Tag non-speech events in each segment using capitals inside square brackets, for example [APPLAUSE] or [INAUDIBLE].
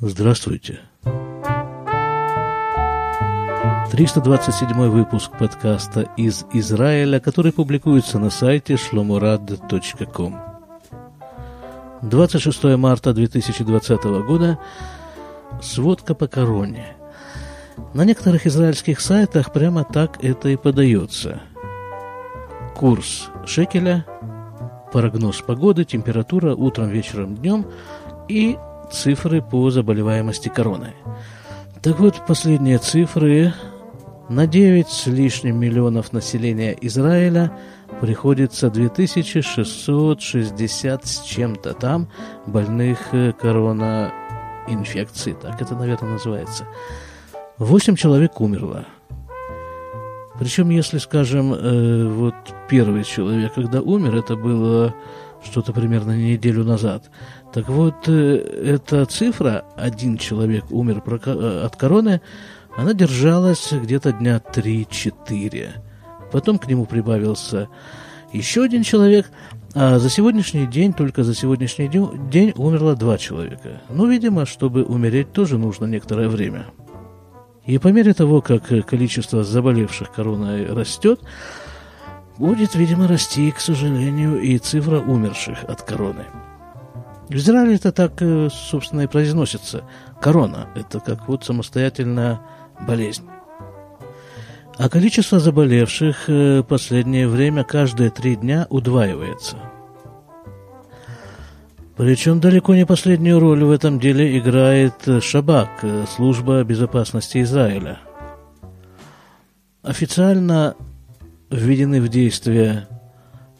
Здравствуйте. 327 выпуск подкаста из Израиля, который публикуется на сайте shlomorad.com. 26 марта 2020 года. Сводка по короне. На некоторых израильских сайтах прямо так это и подается. Курс шекеля, прогноз погоды, температура утром, вечером, днем и цифры по заболеваемости короной. Так вот, последние цифры на 9 с лишним миллионов населения Израиля приходится 2660 с чем-то там больных э, коронаинфекцией, так это, наверное, называется. Восемь человек умерло. Причем, если, скажем, э, вот первый человек, когда умер, это было что-то примерно неделю назад. Так вот, э, эта цифра, один человек умер э, от короны, она держалась где-то дня 3-4. Потом к нему прибавился еще один человек, а за сегодняшний день, только за сегодняшний день, умерло два человека. Ну, видимо, чтобы умереть, тоже нужно некоторое время. И по мере того, как количество заболевших короной растет, будет, видимо, расти, к сожалению, и цифра умерших от короны. В Израиле это так, э, собственно, и произносится. Корона – это как вот самостоятельная болезнь. А количество заболевших в э, последнее время каждые три дня удваивается. Причем далеко не последнюю роль в этом деле играет Шабак, э, служба безопасности Израиля. Официально введены в действие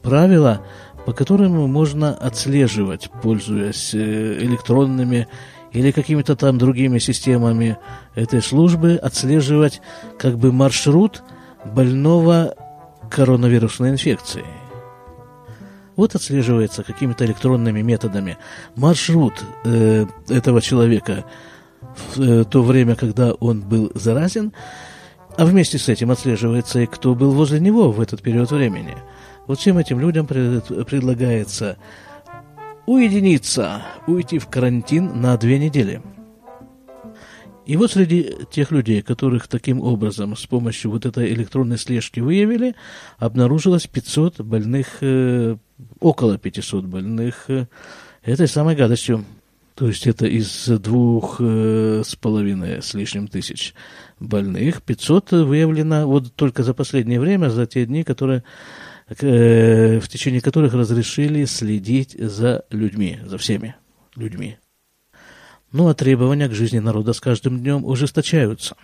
правила, по которым можно отслеживать, пользуясь э, электронными или какими-то там другими системами этой службы, отслеживать как бы маршрут больного коронавирусной инфекцией. Вот отслеживается какими-то электронными методами маршрут э, этого человека в э, то время, когда он был заразен, а вместе с этим отслеживается и кто был возле него в этот период времени – вот всем этим людям предлагается уединиться, уйти в карантин на две недели. И вот среди тех людей, которых таким образом с помощью вот этой электронной слежки выявили, обнаружилось 500 больных, э, около 500 больных э, этой самой гадостью. То есть это из двух э, с половиной с лишним тысяч больных 500 выявлено вот только за последнее время, за те дни, которые в течение которых разрешили следить за людьми, за всеми людьми. Ну а требования к жизни народа с каждым днем ужесточаются.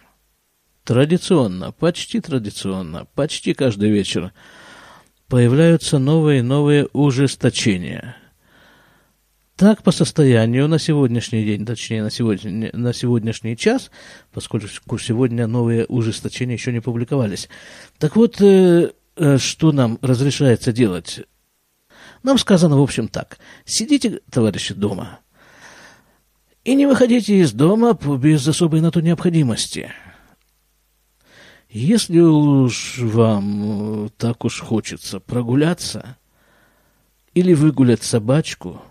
Традиционно, почти традиционно, почти каждый вечер появляются новые и новые ужесточения. Так, по состоянию на сегодняшний день, точнее, на, сегодня, на сегодняшний час, поскольку сегодня новые ужесточения еще не публиковались. Так вот, э, Э, что нам разрешается делать? Нам сказано, в общем, так. Сидите, товарищи, дома. И не выходите из дома без особой на то необходимости. Если уж вам э, так уж хочется прогуляться или выгулять собачку,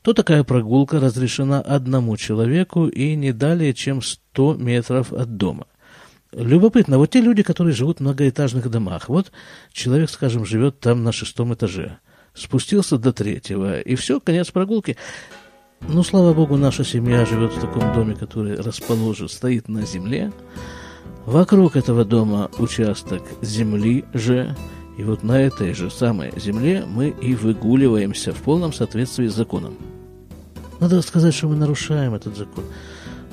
то такая прогулка разрешена одному человеку и не далее, чем 100 метров от дома. Любопытно, вот те люди, которые живут в многоэтажных домах, вот человек, скажем, живет там на шестом этаже, спустился до третьего, и все, конец прогулки. Ну, слава богу, наша семья живет в таком доме, который расположен, стоит на земле. Вокруг этого дома участок земли же, и вот на этой же самой земле мы и выгуливаемся в полном соответствии с законом. Надо сказать, что мы нарушаем этот закон.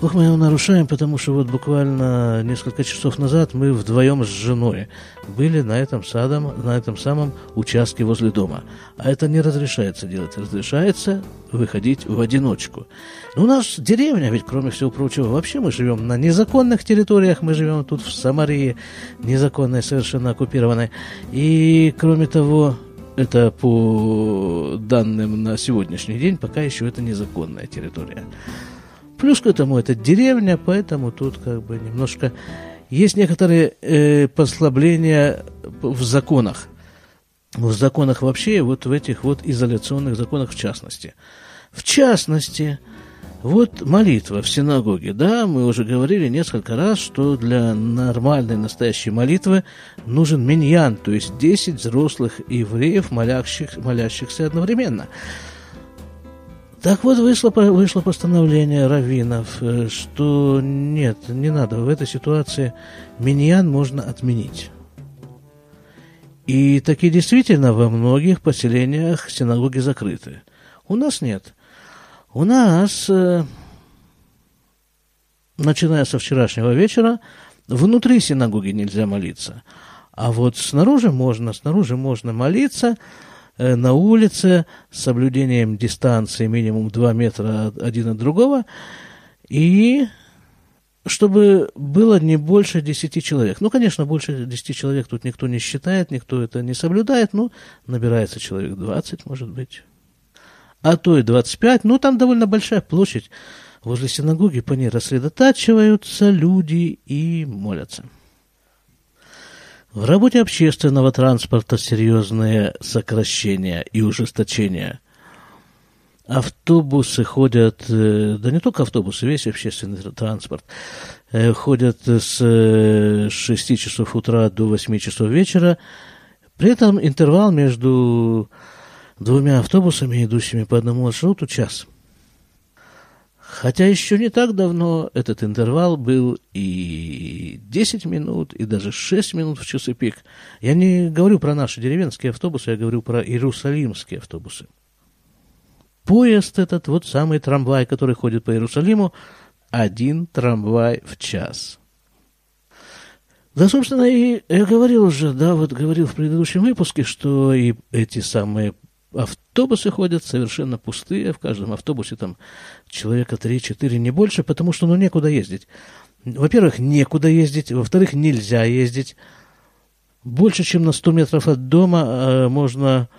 Ох, мы его нарушаем, потому что вот буквально несколько часов назад мы вдвоем с женой были на этом, садом, на этом самом участке возле дома. А это не разрешается делать. Разрешается выходить в одиночку. Но у нас деревня, ведь кроме всего прочего, вообще мы живем на незаконных территориях, мы живем тут в Самарии, незаконной, совершенно оккупированной. И кроме того, это по данным на сегодняшний день, пока еще это незаконная территория. Плюс к этому это деревня, поэтому тут как бы немножко есть некоторые э, послабления в законах. В законах вообще, вот в этих вот изоляционных законах в частности. В частности, Вот молитва в синагоге, да, мы уже говорили несколько раз, что для нормальной настоящей молитвы нужен миньян, то есть 10 взрослых евреев, молящих, молящихся одновременно. Так вот, вышло, вышло постановление раввинов, э, что нет, не надо, в этой ситуации миньян можно отменить. И таки действительно во многих поселениях синагоги закрыты. У нас нет – у нас, э, начиная со вчерашнего вечера, внутри синагоги нельзя молиться. А вот снаружи можно, снаружи можно молиться на улице с соблюдением дистанции минимум 2 метра один от другого. И чтобы было не больше 10 человек. Ну, конечно, больше 10 человек тут никто не считает, никто это не соблюдает, но набирается человек 20, может быть а то и 25, ну, там довольно большая площадь. Возле синагоги по ней рассредотачиваются люди и молятся. В работе общественного транспорта серьезные сокращения и ужесточения. Автобусы ходят, э, да не только автобусы, весь общественный транспорт, э, ходят с 6 часов утра до 8 часов вечера. При этом интервал между двумя автобусами, идущими по одному маршруту, час. Хотя еще не так давно этот интервал был и 10 минут, и даже 6 минут в часы пик. Я не говорю про наши деревенские автобусы, я говорю про иерусалимские автобусы. Поезд этот, вот самый трамвай, который ходит по Иерусалиму, один трамвай в час. Да, собственно, и я говорил уже, да, вот говорил в предыдущем выпуске, что и эти самые автобусы ходят совершенно пустые, в каждом автобусе там человека 3-4, не больше, потому что ну некуда ездить. Во-первых, некуда ездить, во-вторых, нельзя ездить. Больше, чем на 100 метров от дома э, можно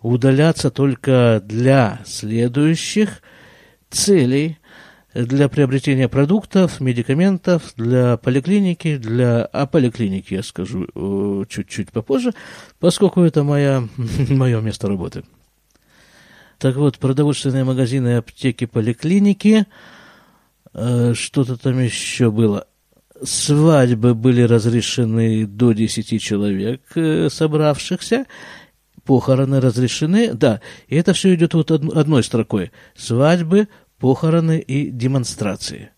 удаляться только для следующих целей, для приобретения продуктов, медикаментов, для поликлиники, для... О поликлинике я скажу э, чуть-чуть попозже, поскольку это моя, [LAUGHS] мое место работы. Так вот, продовольственные магазины, аптеки, поликлиники, э, что-то там еще было. Свадьбы были разрешены до 10 человек э, собравшихся, похороны разрешены, да, и это все идет вот одной строкой. Свадьбы, похороны и демонстрации.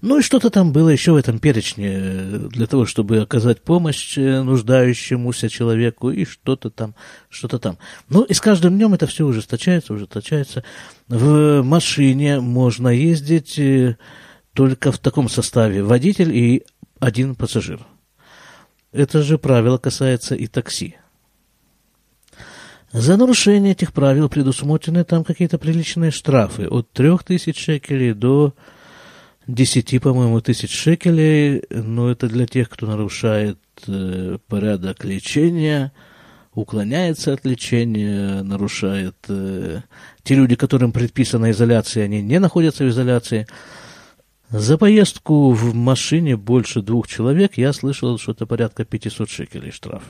Ну и что-то там было еще в этом перечне э, для того, чтобы оказать помощь э, нуждающемуся человеку и что-то там, что-то там. Ну и с каждым днем это все ужесточается, ужесточается. В машине можно ездить э, только в таком составе водитель и один пассажир. Это же правило касается и такси. За нарушение этих правил предусмотрены там какие-то приличные штрафы от 3000 шекелей до 10, по-моему, тысяч шекелей, но это для тех, кто нарушает э, порядок лечения, уклоняется от лечения, нарушает... Э, те люди, которым предписана изоляция, они не находятся в изоляции. За поездку в машине больше двух человек я слышал, что это порядка 500 шекелей штраф.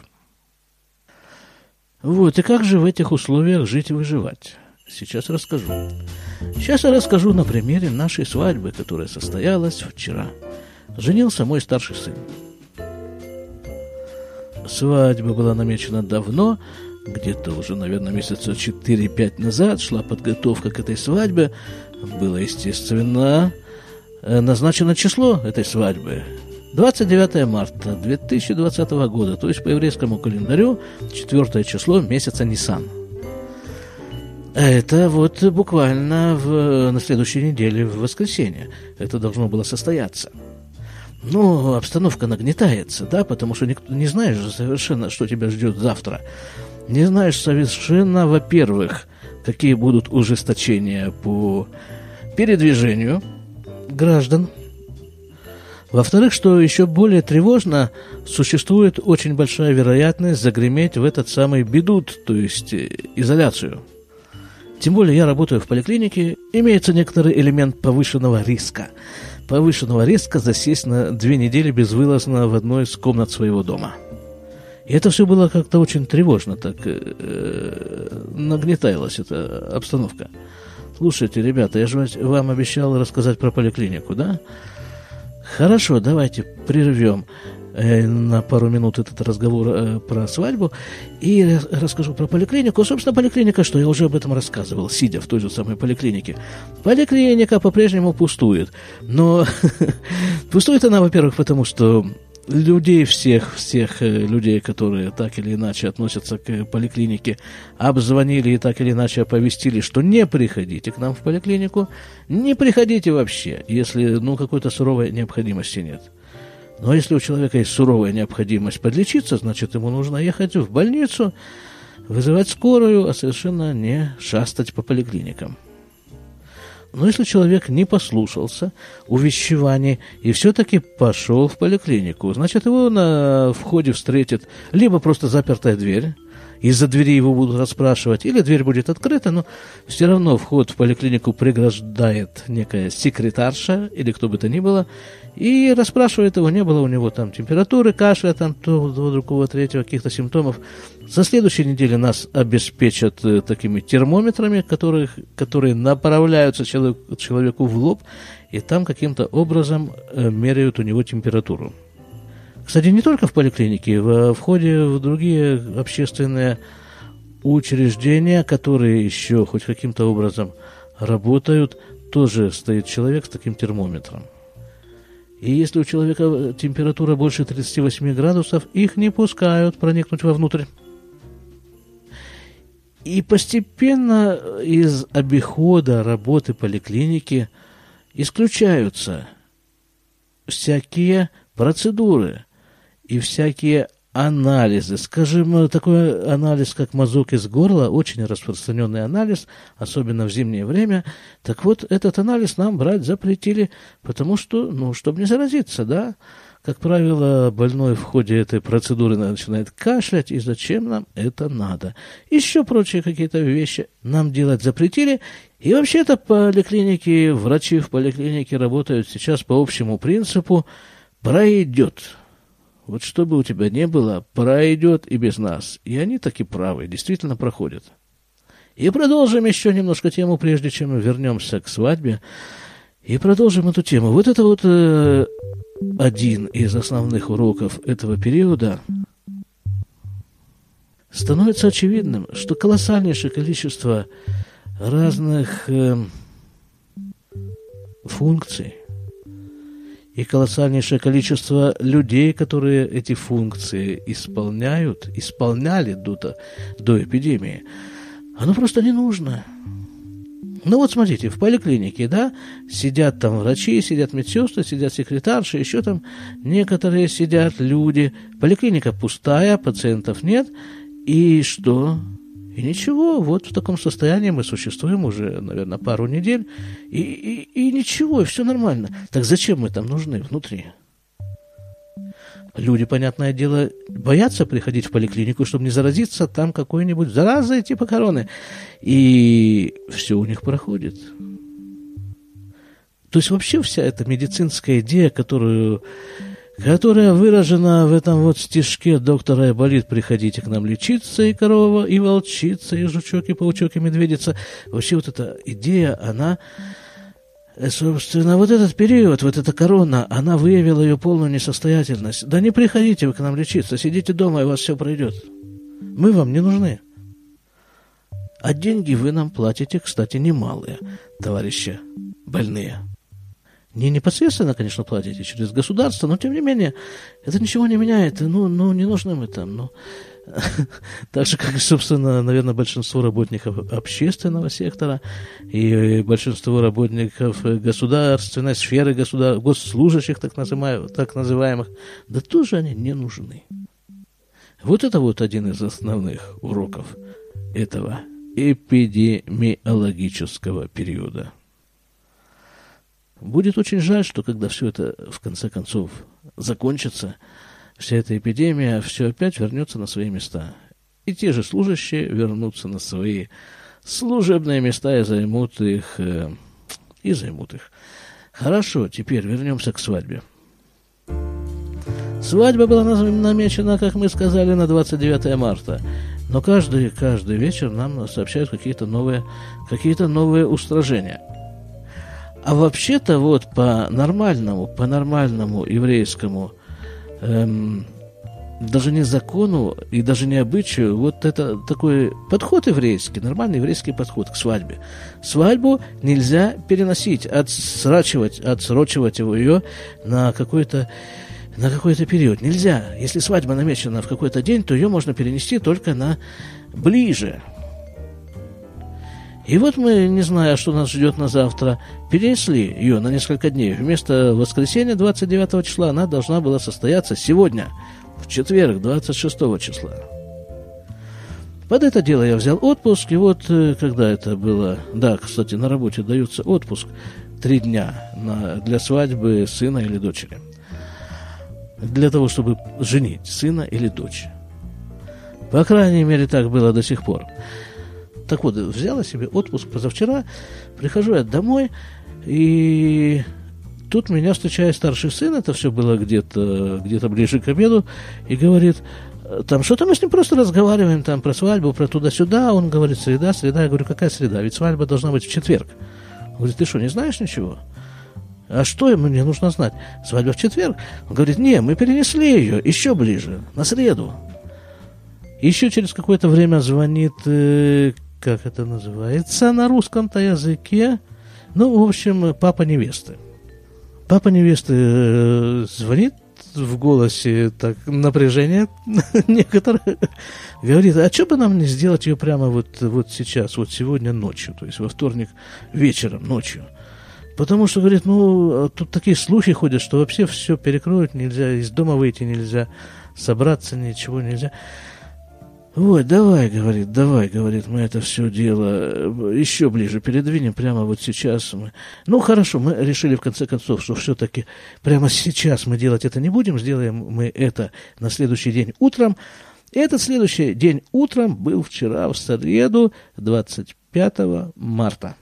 Вот, и как же в этих условиях жить и выживать? Сейчас расскажу. Сейчас я расскажу на примере нашей свадьбы, которая состоялась вчера. Женился мой старший сын. Свадьба была намечена давно, где-то уже, наверное, месяца 4-5 назад шла подготовка к этой свадьбе. Было, естественно, э, назначено число этой свадьбы. 29 марта 2020 года, то есть по еврейскому календарю, четвертое число месяца Нисан. Это вот буквально в, на следующей неделе, в воскресенье. Это должно было состояться. Но обстановка нагнетается, да, потому что никто не знаешь совершенно, что тебя ждет завтра. Не знаешь совершенно, во-первых, какие будут ужесточения по передвижению граждан во-вторых, что еще более тревожно, существует очень большая вероятность загреметь в этот самый бедут, то есть э, изоляцию. Тем более я работаю в поликлинике, имеется некоторый элемент повышенного риска. Повышенного риска засесть на две недели безвылазно в одной из комнат своего дома. И это все было как-то очень тревожно, так э, нагнеталась эта обстановка. Слушайте, ребята, я же вам обещал рассказать про поликлинику, да? Хорошо, давайте прервем на пару минут этот разговор э, про свадьбу и расскажу про поликлинику. Собственно, поликлиника, что я уже об этом рассказывал, сидя в той же самой поликлинике. Поликлиника по-прежнему пустует. Но [LAUGHS] пустует она, во-первых, потому что людей всех, всех э, людей, которые так или иначе относятся к поликлинике, обзвонили и так или иначе оповестили, что не приходите к нам в поликлинику, не приходите вообще, если ну, какой-то суровой необходимости нет. Но если у человека есть суровая необходимость подлечиться, значит, ему нужно ехать в больницу, вызывать скорую, а совершенно не шастать по поликлиникам. Но если человек не послушался увещеваний и все-таки пошел в поликлинику, значит, его на входе встретит либо просто запертая дверь, из-за двери его будут расспрашивать, или дверь будет открыта, но все равно вход в поликлинику преграждает некая секретарша, или кто бы то ни было, и расспрашивает его, не было у него там температуры, кашля, там, то, то другого, третьего, каких-то симптомов. За следующей неделе нас обеспечат э, такими термометрами, которых, которые направляются человек, человеку в лоб, и там каким-то образом э, меряют у него температуру. Кстати, не только в поликлинике, в, в ходе в другие общественные учреждения, которые еще хоть каким-то образом работают, тоже стоит человек с таким термометром. И если у человека температура больше 38 градусов, их не пускают проникнуть вовнутрь. И постепенно из обихода работы поликлиники исключаются всякие процедуры, и всякие анализы. Скажем, такой анализ, как мазок из горла, очень распространенный анализ, особенно в зимнее время. Так вот, этот анализ нам брать запретили, потому что, ну, чтобы не заразиться, да. Как правило, больной в ходе этой процедуры начинает кашлять, и зачем нам это надо? Еще прочие какие-то вещи нам делать запретили. И вообще-то поликлиники, врачи в поликлинике работают сейчас по общему принципу «пройдет». Вот что бы у тебя не было, пройдет и без нас. И они таки правы, действительно проходят. И продолжим еще немножко тему, прежде чем мы вернемся к свадьбе. И продолжим эту тему. Вот это вот э, один из основных уроков этого периода. Становится очевидным, что колоссальнейшее количество разных э, функций, и колоссальнейшее количество людей, которые эти функции исполняют, исполняли до, до эпидемии, оно просто не нужно. Ну вот смотрите, в поликлинике, да, сидят там врачи, сидят медсестры, сидят секретарши, еще там некоторые сидят люди. Поликлиника пустая, пациентов нет. И что? И ничего, вот в таком состоянии мы существуем уже, наверное, пару недель, и, и, и ничего, и все нормально. Так зачем мы там нужны внутри? Люди, понятное дело, боятся приходить в поликлинику, чтобы не заразиться там какой-нибудь заразой типа короны. И все у них проходит. То есть вообще вся эта медицинская идея, которую которая выражена в этом вот стишке доктора Айболит «Приходите к нам лечиться, и корова, и волчица, и жучок, и паучок, и медведица». Вообще вот эта идея, она, э, собственно, вот этот период, вот эта корона, она выявила ее полную несостоятельность. Да не приходите вы к нам лечиться, сидите дома, и у вас все пройдет. Мы вам не нужны. А деньги вы нам платите, кстати, немалые, товарищи больные. Не непосредственно, конечно, платите через государство, но тем не менее, это ничего не меняет. Ну, ну не нужны мы там. Ну. [LAUGHS] Так же, как, собственно, наверное, большинство работников общественного сектора и большинство работников государственной сферы, государ... госслужащих, так, называемых, так называемых, да тоже они не нужны. Вот это вот один из основных уроков этого эпидемиологического периода. Будет очень жаль, что когда все это в конце концов закончится, вся эта эпидемия, все опять вернется на свои места. И те же служащие вернутся на свои служебные места и займут их, э, и займут их. Хорошо, теперь вернемся к свадьбе. Свадьба была намечена, как мы сказали, на 29 марта. Но каждый, каждый вечер нам сообщают какие-то новые, какие-то новые устражения. А вообще-то вот по нормальному, по нормальному еврейскому эм, даже не закону и даже не обычаю, вот это такой подход еврейский, нормальный еврейский подход к свадьбе. Свадьбу нельзя переносить, отсрачивать, отсрочивать его ее на какой-то на какой-то период. Нельзя. Если свадьба намечена в какой-то день, то ее можно перенести только на ближе. И вот мы, не зная, что нас ждет на завтра, перенесли ее на несколько дней. Вместо воскресенья 29 числа она должна была состояться сегодня – в четверг, 26 числа. Под это дело я взял отпуск, и вот э, когда это было... Да, кстати, на работе дается отпуск три дня на, для свадьбы сына или дочери. Для того, чтобы женить сына или дочь. По крайней мере, так было до сих пор. Так вот, взяла себе отпуск позавчера, прихожу я домой, и тут меня встречает старший сын, это все было где-то где ближе к обеду, и говорит, там что-то мы с ним просто разговариваем там про свадьбу, про туда-сюда. Он говорит, среда, среда. Я говорю, какая среда? Ведь свадьба должна быть в четверг. Он говорит, ты что, не знаешь ничего? А что ему мне нужно знать? Свадьба в четверг? Он говорит, не, мы перенесли ее еще ближе, на среду. Еще через какое-то время звонит, э, как это называется на русском-то языке, ну, в общем, папа невесты. Папа невесты э, звонит в голосе так напряжение [LAUGHS] некоторое. Говорит, а что бы нам не сделать ее прямо вот, вот сейчас, вот сегодня ночью, то есть во вторник вечером, ночью. Потому что, говорит, ну, тут такие слухи ходят, что вообще все перекроют, нельзя, из дома выйти нельзя, собраться ничего нельзя. Вот, давай, говорит, давай, говорит, мы это все дело э, еще ближе передвинем, прямо вот сейчас мы. Ну, хорошо, мы решили в конце концов, что все-таки прямо сейчас мы делать это не будем, сделаем мы это на следующий день утром. И этот следующий день утром был вчера, в среду, 25 марта.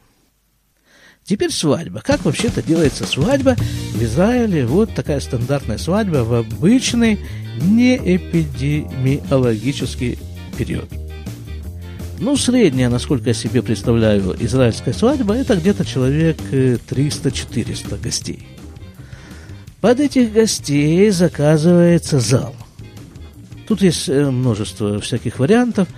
Теперь свадьба. Как вообще-то делается свадьба в Израиле? Вот такая стандартная свадьба в обычный неэпидемиологический период. Ну, средняя, насколько я себе представляю, израильская свадьба, это где-то человек 300-400 э, гостей. Под этих гостей заказывается зал. Тут есть э, множество всяких вариантов.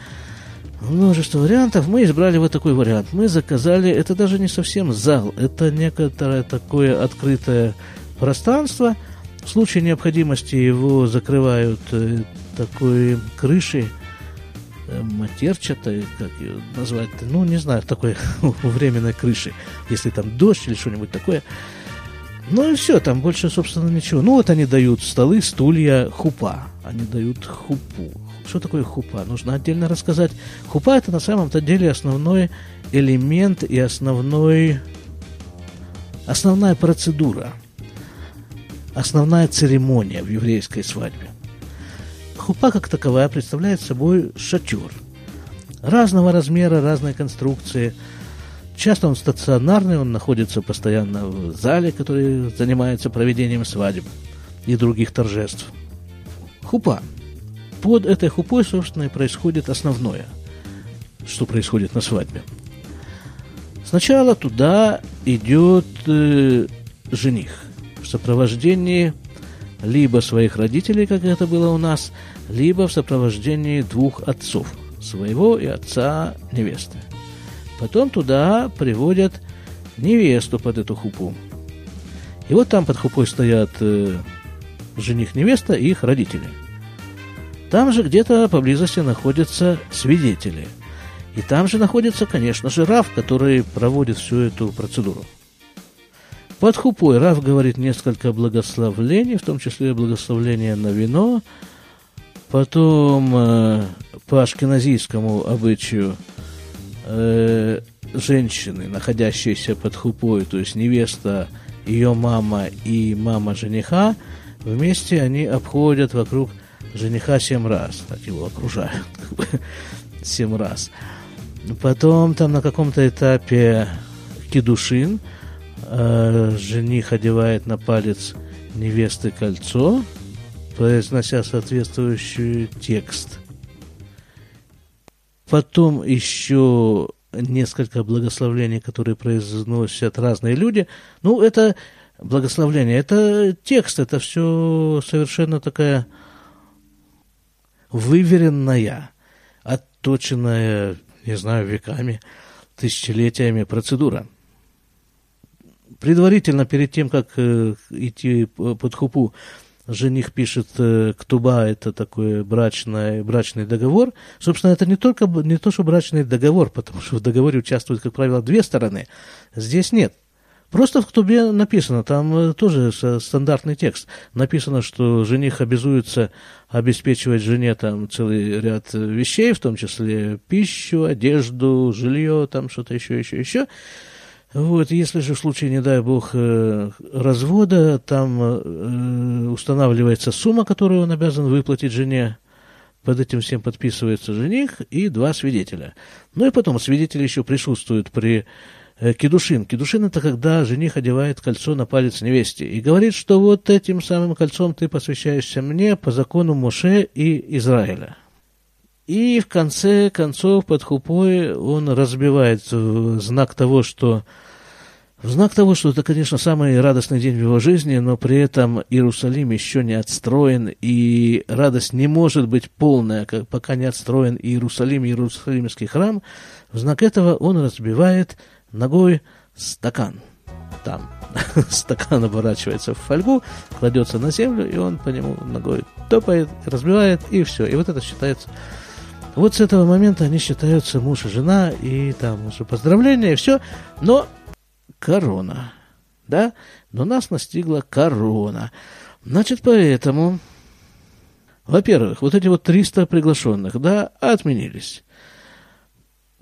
Множество вариантов. Мы избрали вот такой вариант. Мы заказали, это даже не совсем зал, это некоторое такое открытое пространство. В случае необходимости его закрывают э, такой крышей, матерчатой, как ее назвать ну, не знаю, такой [LAUGHS] временной крыши, если там дождь или что-нибудь такое. Ну и все, там больше, собственно, ничего. Ну вот они дают столы, стулья, хупа. Они дают хупу. Что такое хупа? Нужно отдельно рассказать. Хупа это на самом-то деле основной элемент и основной, основная процедура, основная церемония в еврейской свадьбе. Хупа как таковая представляет собой шатер. Разного размера, разной конструкции. Часто он стационарный, он находится постоянно в зале, который занимается проведением свадеб и других торжеств. Хупа. Под этой хупой, собственно, и происходит основное, что происходит на свадьбе. Сначала туда идет э, жених в сопровождении либо своих родителей, как это было у нас, либо в сопровождении двух отцов, своего и отца невесты. Потом туда приводят невесту под эту хупу. И вот там под хупой стоят э, жених-невеста и их родители. Там же где-то поблизости находятся свидетели. И там же находится, конечно же, Раф, который проводит всю эту процедуру. Под хупой Раф говорит несколько благословлений, в том числе благословление на вино. Потом э, по ашкеназийскому обычаю э, женщины, находящиеся под хупой, то есть невеста, ее мама и мама жениха, вместе они обходят вокруг жениха семь раз, так его окружают, [LAUGHS] семь раз. Потом там на каком-то этапе кедушин – э, жених одевает на палец невесты кольцо, произнося соответствующий текст. потом еще несколько благословлений, которые произносят разные люди. Ну, это благословление, это текст, это все совершенно такая выверенная, отточенная, не знаю, веками, тысячелетиями процедура. Предварительно, перед тем, как э, идти под хупу, жених пишет э, ктуба, это такой брачный, брачный договор. Собственно, это не только не то, что брачный договор, потому что в договоре участвуют, как правило, две стороны. Здесь нет. Просто в ктубе написано, там э, тоже стандартный текст. Написано, что жених обязуется обеспечивать жене там целый ряд вещей, в том числе пищу, одежду, жилье, там что-то еще, еще, еще. Вот, если же в случае, не дай бог, э, развода, там э, устанавливается сумма, которую он обязан выплатить жене, под этим всем подписывается жених и два свидетеля. Ну и потом свидетели еще присутствуют при э, кедушин. Кедушин – это когда жених одевает кольцо на палец невесте и говорит, что вот этим самым кольцом ты посвящаешься мне по закону Моше и Израиля. И в конце концов под хупой он разбивает знак того, что в знак того, что это, конечно, самый радостный день в его жизни, но при этом Иерусалим еще не отстроен, и радость не может быть полная, пока не отстроен Иерусалим, Иерусалимский храм. В знак этого он разбивает ногой стакан. Там [LAUGHS] стакан оборачивается в фольгу, кладется на землю, и он по нему ногой топает, разбивает, и все. И вот это считается вот с этого момента они считаются муж и жена, и там уже поздравления, и все. Но корона. Да? Но нас настигла корона. Значит, поэтому, во-первых, вот эти вот 300 приглашенных, да, отменились.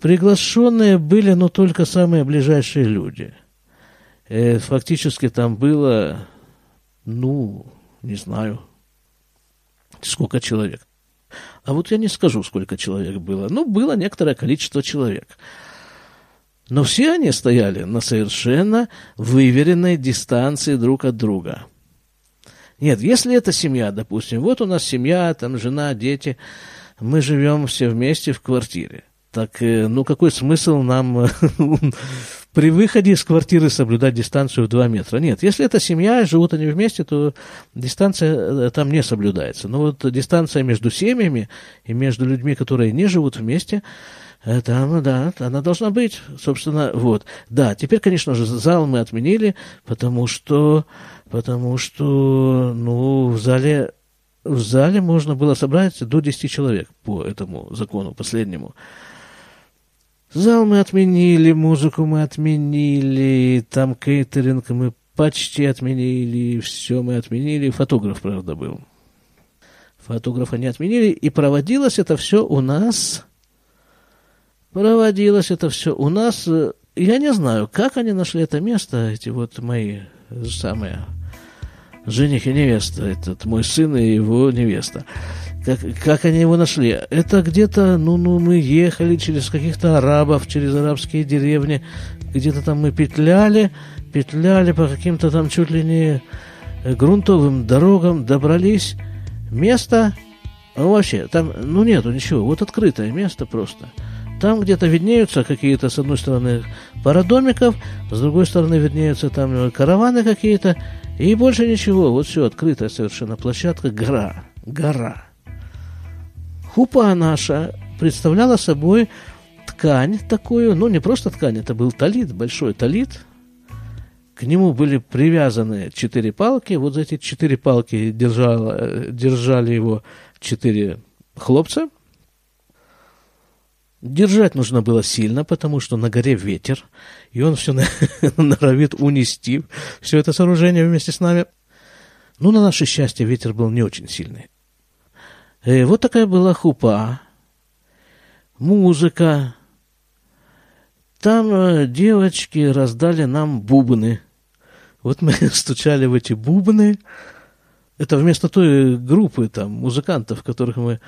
Приглашенные были, но только самые ближайшие люди. Э, фактически там было, ну, не знаю, сколько человек. А вот я не скажу, сколько человек было. Ну, было некоторое количество человек. Но все они стояли на совершенно выверенной дистанции друг от друга. Нет, если это семья, допустим, вот у нас семья, там жена, дети, мы живем все вместе в квартире. Так, э, ну, какой смысл нам [LAUGHS] при выходе из квартиры соблюдать дистанцию в 2 метра? Нет, если это семья, живут они вместе, то дистанция э, там не соблюдается. Но вот дистанция между семьями и между людьми, которые не живут вместе, там, да, она должна быть, собственно, вот. Да, теперь, конечно же, зал мы отменили, потому что, потому что, ну, в зале, в зале можно было собрать до 10 человек по этому закону последнему. Зал мы отменили, музыку мы отменили, там кейтеринг мы почти отменили, все мы отменили. Фотограф, правда, был. Фотографа не отменили, и проводилось это все у нас Проводилось это все у нас. Я не знаю, как они нашли это место, эти вот мои самые жених и невеста, этот мой сын и его невеста. Как, как они его нашли? Это где-то, ну, ну, мы ехали через каких-то арабов, через арабские деревни, где-то там мы петляли, петляли по каким-то там чуть ли не грунтовым дорогам, добрались. Место, ну, вообще, там, ну, нету ничего, вот открытое место просто – там где-то виднеются какие-то, с одной стороны, пара домиков, с другой стороны виднеются там караваны какие-то, и больше ничего. Вот все, открытая совершенно площадка, гора, гора. Хупа наша представляла собой ткань такую, ну не просто ткань, это был талит, большой талит. К нему были привязаны четыре палки, вот эти четыре палки держало, держали его четыре хлопца – Держать нужно было сильно, потому что на горе ветер, и он все [LAUGHS] норовит унести все это сооружение вместе с нами. Ну, на наше счастье, ветер был не очень сильный. Э, вот такая была хупа, музыка. Там э, девочки раздали нам бубны. Вот мы [LAUGHS] стучали в эти бубны. Это вместо той группы там музыкантов, которых мы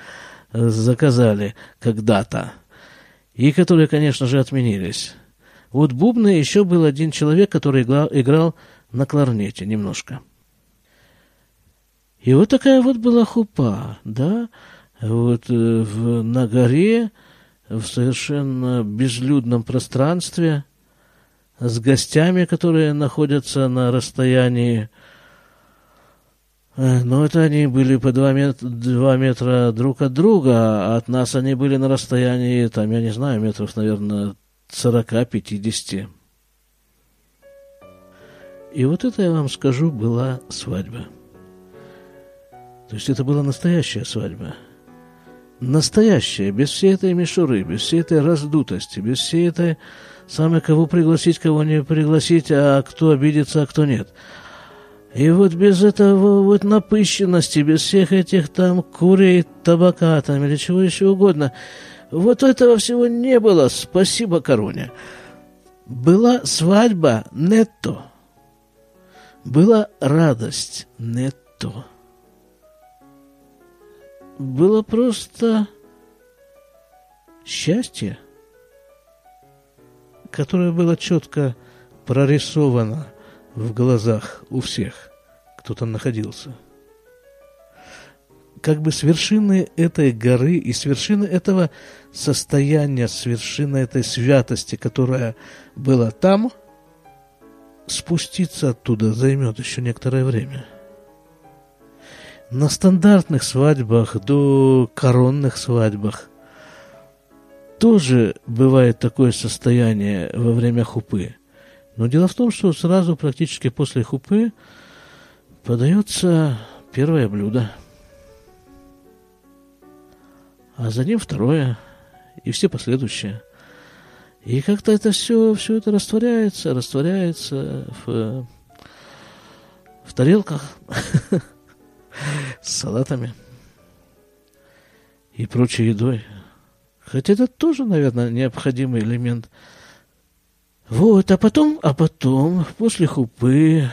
э, заказали когда-то и которые, конечно же, отменились. Вот бубны еще был один человек, который играл на кларнете немножко. И вот такая вот была хупа, да, вот э, в, на горе, в совершенно безлюдном пространстве с гостями, которые находятся на расстоянии ну, это они были по два метра, два метра друг от друга, а от нас они были на расстоянии, там, я не знаю, метров, наверное, 40-50. И вот это, я вам скажу, была свадьба. То есть это была настоящая свадьба. Настоящая, без всей этой мишуры, без всей этой раздутости, без всей этой самой кого пригласить, кого не пригласить, а кто обидится, а кто нет. И вот без этого вот напыщенности, без всех этих там курей, табака там или чего еще угодно, вот этого всего не было, спасибо короне. Была свадьба нетто – была радость нетто. Было просто счастье, которое было четко прорисовано в глазах у всех, кто там находился. Как бы с вершины этой горы и с вершины этого состояния, с вершины этой святости, которая была там – спуститься оттуда займет еще некоторое время. На стандартных свадьбах, до коронных свадьбах тоже бывает такое состояние во время хупы. Но дело в том, что сразу практически после хупы подается первое блюдо, а за ним второе и все последующие – и как-то это все, все это растворяется, растворяется в, в тарелках [LAUGHS] с салатами и прочей едой. Хотя это тоже, наверное, необходимый элемент. Вот, а потом, а потом, после хупы,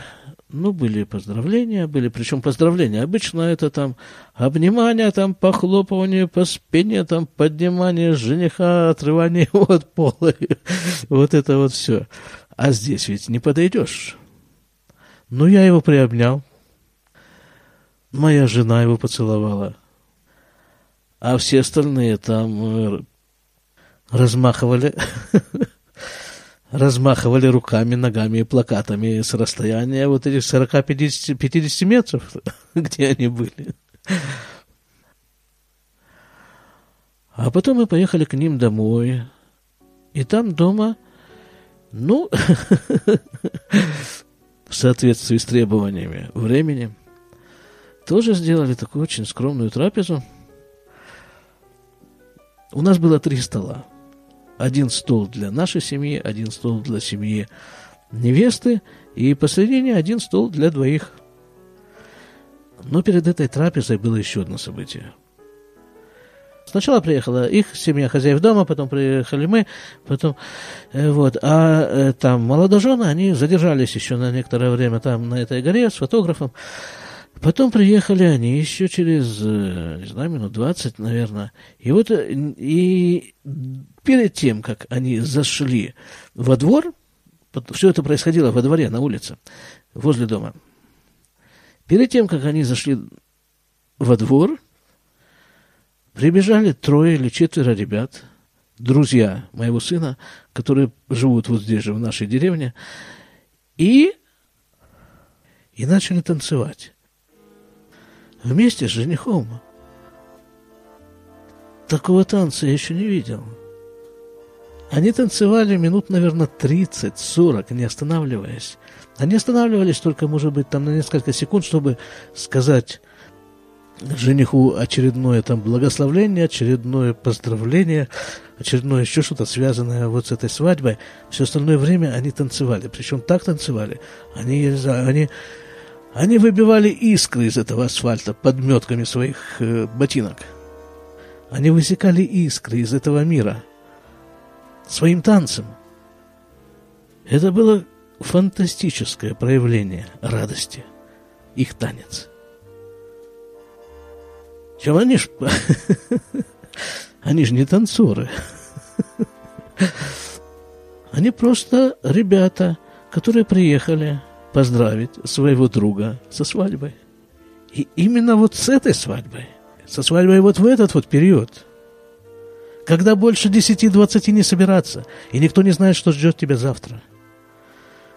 ну, были поздравления, были, причем поздравления. Обычно это там обнимание, там похлопывание по спине, там поднимание жениха, отрывание [LAUGHS] от пола. Вот это вот все. А здесь ведь не подойдешь. Ну, я его приобнял. Моя жена его поцеловала. А все остальные там э, размахивали [LAUGHS] размахивали руками, ногами и плакатами с расстояния вот этих 40-50 метров, [LAUGHS] где они были. А потом мы поехали к ним домой. И там дома, ну, [LAUGHS] в соответствии с требованиями времени, тоже сделали такую очень скромную трапезу. У нас было три стола один стол для нашей семьи, один стол для семьи невесты, и посередине один стол для двоих. Но перед этой трапезой было еще одно событие. Сначала приехала их семья хозяев дома, потом приехали мы, потом э, вот, а э, там молодожены, они задержались еще на некоторое время там на этой горе с фотографом. Потом приехали они еще через, э, не знаю, минут 20, наверное. И вот э, и перед тем, как они зашли во двор, все это происходило во дворе, на улице, возле дома. Перед тем, как они зашли во двор, прибежали трое или четверо ребят, друзья моего сына, которые живут вот здесь же, в нашей деревне, и, и начали танцевать вместе с женихом. Такого танца я еще не видел. Они танцевали минут, наверное, 30-40, не останавливаясь. Они останавливались только, может быть, там на несколько секунд, чтобы сказать жениху очередное там благословление, очередное поздравление, очередное еще что-то связанное вот с этой свадьбой. Все остальное время они танцевали. Причем так танцевали. Они, они они выбивали искры из этого асфальта подметками своих э, ботинок. Они высекали искры из этого мира своим танцем. Это было фантастическое проявление радости, их танец. Чем они ж... [LAUGHS] Они же не танцоры. [LAUGHS] Они просто ребята, которые приехали поздравить своего друга со свадьбой. И именно вот с этой свадьбой, со свадьбой вот в этот вот период, когда больше 10-20 не собираться, и никто не знает, что ждет тебя завтра.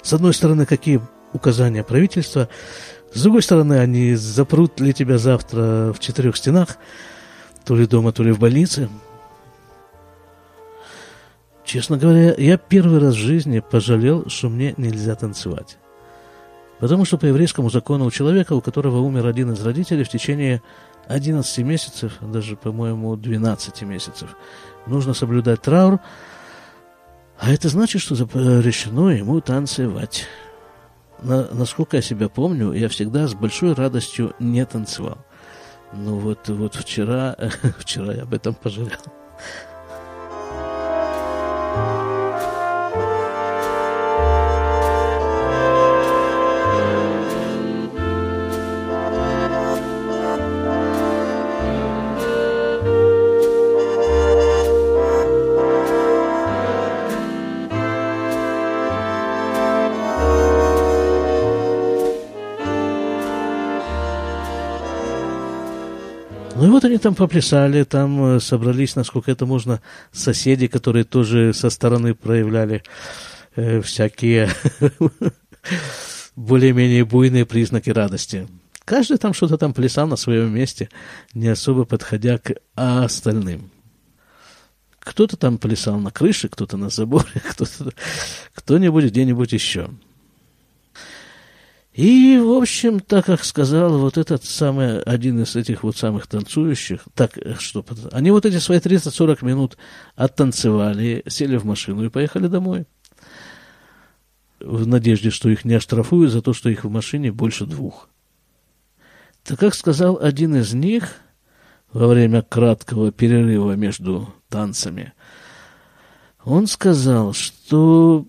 С одной стороны, какие указания правительства, с другой стороны, они запрут ли тебя завтра в четырех стенах, то ли дома, то ли в больнице. Честно говоря, я первый раз в жизни пожалел, что мне нельзя танцевать. Потому что по еврейскому закону у человека, у которого умер один из родителей в течение 11 месяцев, даже, по-моему, 12 месяцев, нужно соблюдать траур, а это значит, что запрещено ему танцевать. На, насколько я себя помню, я всегда с большой радостью не танцевал. Ну вот, вот вчера, [LAUGHS] вчера я об этом пожалел. Вот они там поплясали, там э, собрались, насколько это можно, соседи, которые тоже со стороны проявляли э, всякие [LAUGHS] более-менее буйные признаки радости. Каждый там что-то там плясал на своем месте, не особо подходя к остальным. Кто-то там плясал на крыше, кто-то на заборе, [LAUGHS] кто-то, кто-нибудь где-нибудь еще. И, в общем, так как сказал вот этот самый, один из этих вот самых танцующих, так что, они вот эти свои 30-40 минут оттанцевали, сели в машину и поехали домой. В надежде, что их не оштрафуют за то, что их в машине больше двух. Так как сказал один из них во время краткого перерыва между танцами, он сказал, что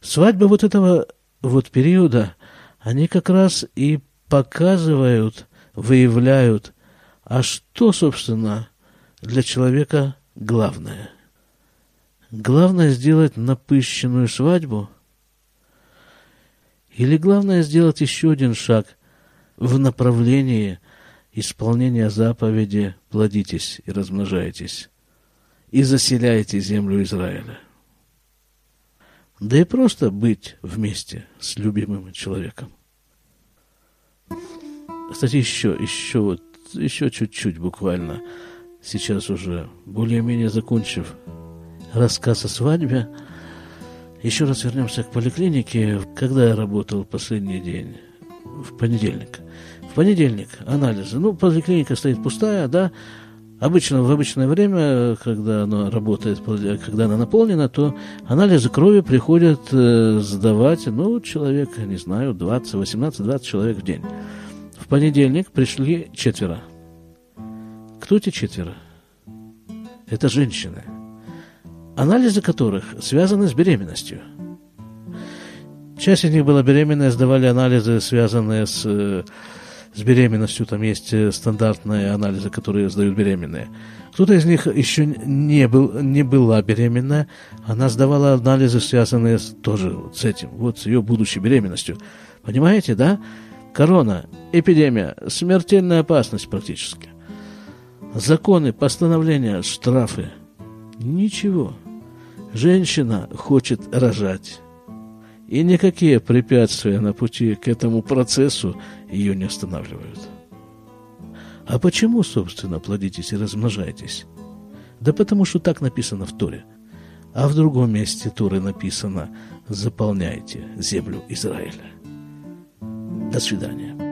свадьба вот этого вот периода – они как раз и показывают, выявляют, а что, собственно, для человека главное. Главное сделать напыщенную свадьбу? Или главное сделать еще один шаг в направлении исполнения заповеди «Плодитесь и размножайтесь» и заселяйте землю Израиля? Да и просто быть вместе с любимым человеком. Кстати, еще, еще вот, еще чуть-чуть буквально, сейчас уже более-менее закончив рассказ о свадьбе, еще раз вернемся к поликлинике. Когда я работал последний день? В понедельник. В понедельник анализы. Ну, поликлиника стоит пустая, да, Обычно в обычное время, когда она работает, когда она наполнена, то анализы крови приходят э, сдавать, ну, человек, не знаю, 20, 18, 20 человек в день. В понедельник пришли четверо. Кто эти четверо? Это женщины, анализы которых связаны с беременностью. Часть из них была беременная, сдавали анализы, связанные с э, с беременностью, там есть э, стандартные анализы, которые сдают беременные. Кто-то из них еще не, был, не была беременна, она сдавала анализы, связанные с, тоже с этим, вот с ее будущей беременностью. Понимаете, да? Корона, эпидемия, смертельная опасность практически. Законы, постановления, штрафы. Ничего. Женщина хочет рожать. И никакие препятствия на пути к этому процессу ее не останавливают. А почему, собственно, плодитесь и размножайтесь? Да потому что так написано в Торе. А в другом месте Торы написано «Заполняйте землю Израиля». До свидания.